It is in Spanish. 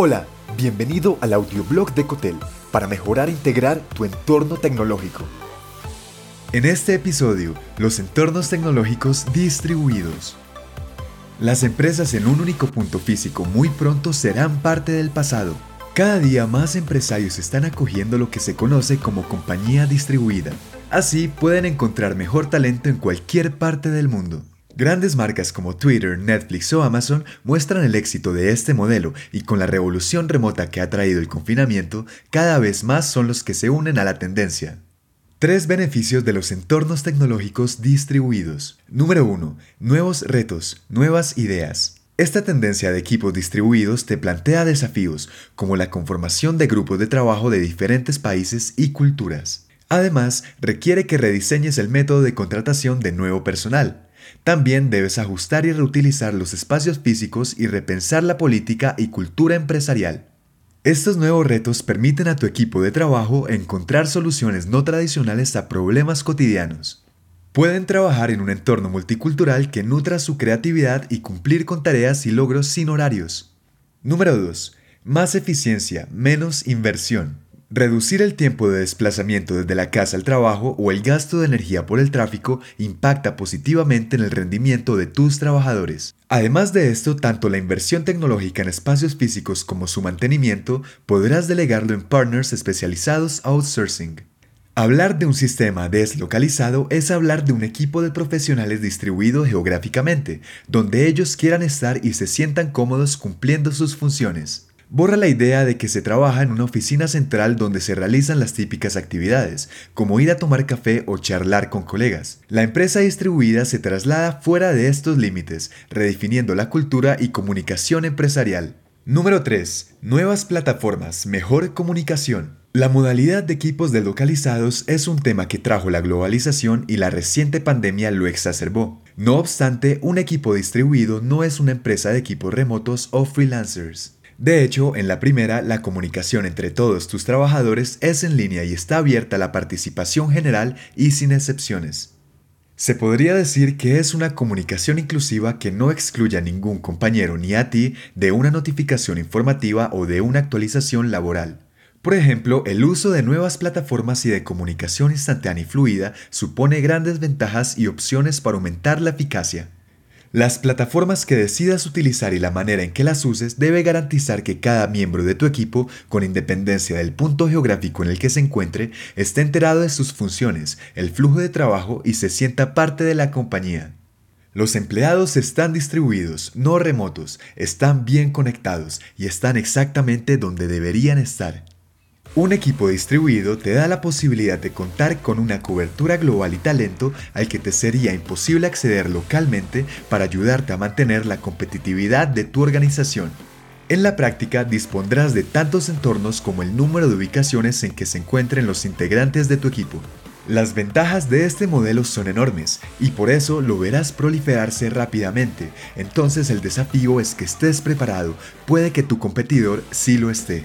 Hola, bienvenido al audioblog de Cotel para mejorar e integrar tu entorno tecnológico. En este episodio, los entornos tecnológicos distribuidos. Las empresas en un único punto físico muy pronto serán parte del pasado. Cada día más empresarios están acogiendo lo que se conoce como compañía distribuida. Así pueden encontrar mejor talento en cualquier parte del mundo. Grandes marcas como Twitter, Netflix o Amazon muestran el éxito de este modelo y con la revolución remota que ha traído el confinamiento, cada vez más son los que se unen a la tendencia. Tres beneficios de los entornos tecnológicos distribuidos. Número 1. Nuevos retos, nuevas ideas. Esta tendencia de equipos distribuidos te plantea desafíos, como la conformación de grupos de trabajo de diferentes países y culturas. Además, requiere que rediseñes el método de contratación de nuevo personal, también debes ajustar y reutilizar los espacios físicos y repensar la política y cultura empresarial. Estos nuevos retos permiten a tu equipo de trabajo encontrar soluciones no tradicionales a problemas cotidianos. Pueden trabajar en un entorno multicultural que nutra su creatividad y cumplir con tareas y logros sin horarios. Número 2. Más eficiencia, menos inversión. Reducir el tiempo de desplazamiento desde la casa al trabajo o el gasto de energía por el tráfico impacta positivamente en el rendimiento de tus trabajadores. Además de esto, tanto la inversión tecnológica en espacios físicos como su mantenimiento podrás delegarlo en partners especializados outsourcing. Hablar de un sistema deslocalizado es hablar de un equipo de profesionales distribuido geográficamente, donde ellos quieran estar y se sientan cómodos cumpliendo sus funciones. Borra la idea de que se trabaja en una oficina central donde se realizan las típicas actividades, como ir a tomar café o charlar con colegas. La empresa distribuida se traslada fuera de estos límites, redefiniendo la cultura y comunicación empresarial. Número 3. Nuevas plataformas, mejor comunicación. La modalidad de equipos deslocalizados es un tema que trajo la globalización y la reciente pandemia lo exacerbó. No obstante, un equipo distribuido no es una empresa de equipos remotos o freelancers. De hecho, en la primera, la comunicación entre todos tus trabajadores es en línea y está abierta a la participación general y sin excepciones. Se podría decir que es una comunicación inclusiva que no excluye a ningún compañero ni a ti de una notificación informativa o de una actualización laboral. Por ejemplo, el uso de nuevas plataformas y de comunicación instantánea y fluida supone grandes ventajas y opciones para aumentar la eficacia. Las plataformas que decidas utilizar y la manera en que las uses debe garantizar que cada miembro de tu equipo, con independencia del punto geográfico en el que se encuentre, esté enterado de sus funciones, el flujo de trabajo y se sienta parte de la compañía. Los empleados están distribuidos, no remotos, están bien conectados y están exactamente donde deberían estar. Un equipo distribuido te da la posibilidad de contar con una cobertura global y talento al que te sería imposible acceder localmente para ayudarte a mantener la competitividad de tu organización. En la práctica dispondrás de tantos entornos como el número de ubicaciones en que se encuentren los integrantes de tu equipo. Las ventajas de este modelo son enormes y por eso lo verás proliferarse rápidamente, entonces el desafío es que estés preparado, puede que tu competidor sí lo esté.